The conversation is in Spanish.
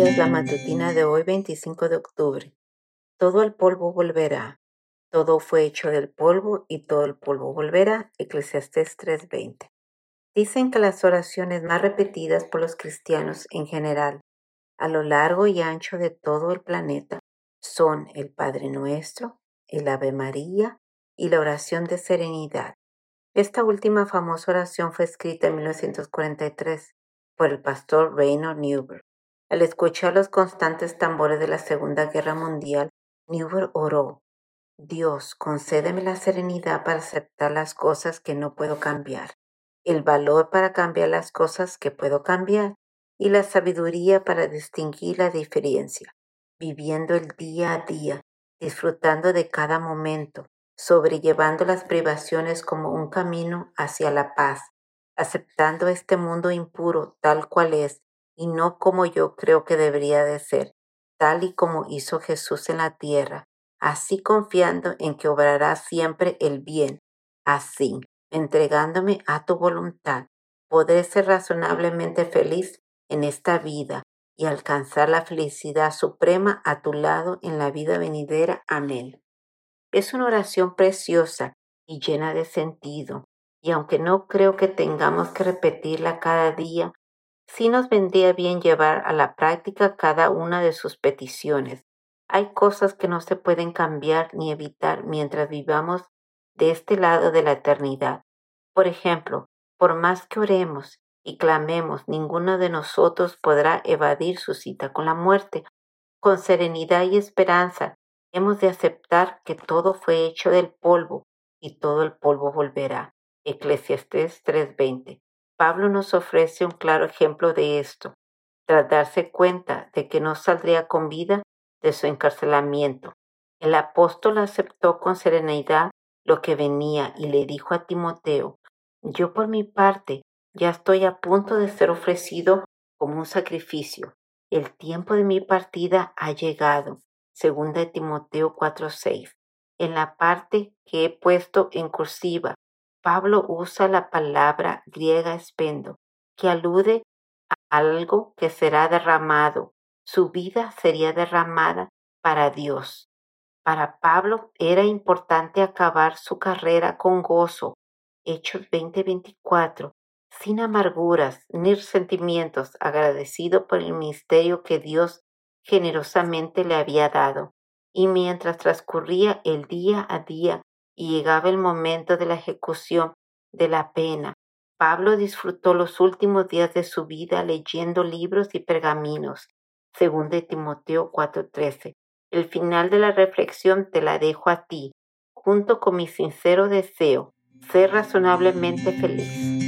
Es la matutina de hoy 25 de octubre. Todo el polvo volverá. Todo fue hecho del polvo y todo el polvo volverá. Eclesiastés 3:20. Dicen que las oraciones más repetidas por los cristianos en general a lo largo y ancho de todo el planeta son el Padre Nuestro, el Ave María y la oración de serenidad. Esta última famosa oración fue escrita en 1943 por el pastor Reinhold Newberg. Al escuchar los constantes tambores de la Segunda Guerra Mundial, Newberg oró, Dios, concédeme la serenidad para aceptar las cosas que no puedo cambiar, el valor para cambiar las cosas que puedo cambiar y la sabiduría para distinguir la diferencia, viviendo el día a día, disfrutando de cada momento, sobrellevando las privaciones como un camino hacia la paz, aceptando este mundo impuro tal cual es y no como yo creo que debería de ser, tal y como hizo Jesús en la tierra, así confiando en que obrará siempre el bien, así, entregándome a tu voluntad, podré ser razonablemente feliz en esta vida y alcanzar la felicidad suprema a tu lado en la vida venidera. Amén. Es una oración preciosa y llena de sentido, y aunque no creo que tengamos que repetirla cada día, sí nos vendría bien llevar a la práctica cada una de sus peticiones. Hay cosas que no se pueden cambiar ni evitar mientras vivamos de este lado de la eternidad. Por ejemplo, por más que oremos y clamemos, ninguno de nosotros podrá evadir su cita con la muerte. Con serenidad y esperanza hemos de aceptar que todo fue hecho del polvo y todo el polvo volverá. Eclesiastés 3:20. Pablo nos ofrece un claro ejemplo de esto, tras darse cuenta de que no saldría con vida de su encarcelamiento. El apóstol aceptó con serenidad lo que venía y le dijo a Timoteo, yo por mi parte ya estoy a punto de ser ofrecido como un sacrificio. El tiempo de mi partida ha llegado. Segunda de Timoteo 4:6. En la parte que he puesto en cursiva, Pablo usa la palabra griega espendo, que alude a algo que será derramado. Su vida sería derramada para Dios. Para Pablo era importante acabar su carrera con gozo. Hechos 20:24, sin amarguras ni sentimientos, agradecido por el ministerio que Dios generosamente le había dado. Y mientras transcurría el día a día y llegaba el momento de la ejecución de la pena. Pablo disfrutó los últimos días de su vida leyendo libros y pergaminos. Según de Timoteo 4:13. El final de la reflexión te la dejo a ti, junto con mi sincero deseo, ser razonablemente feliz.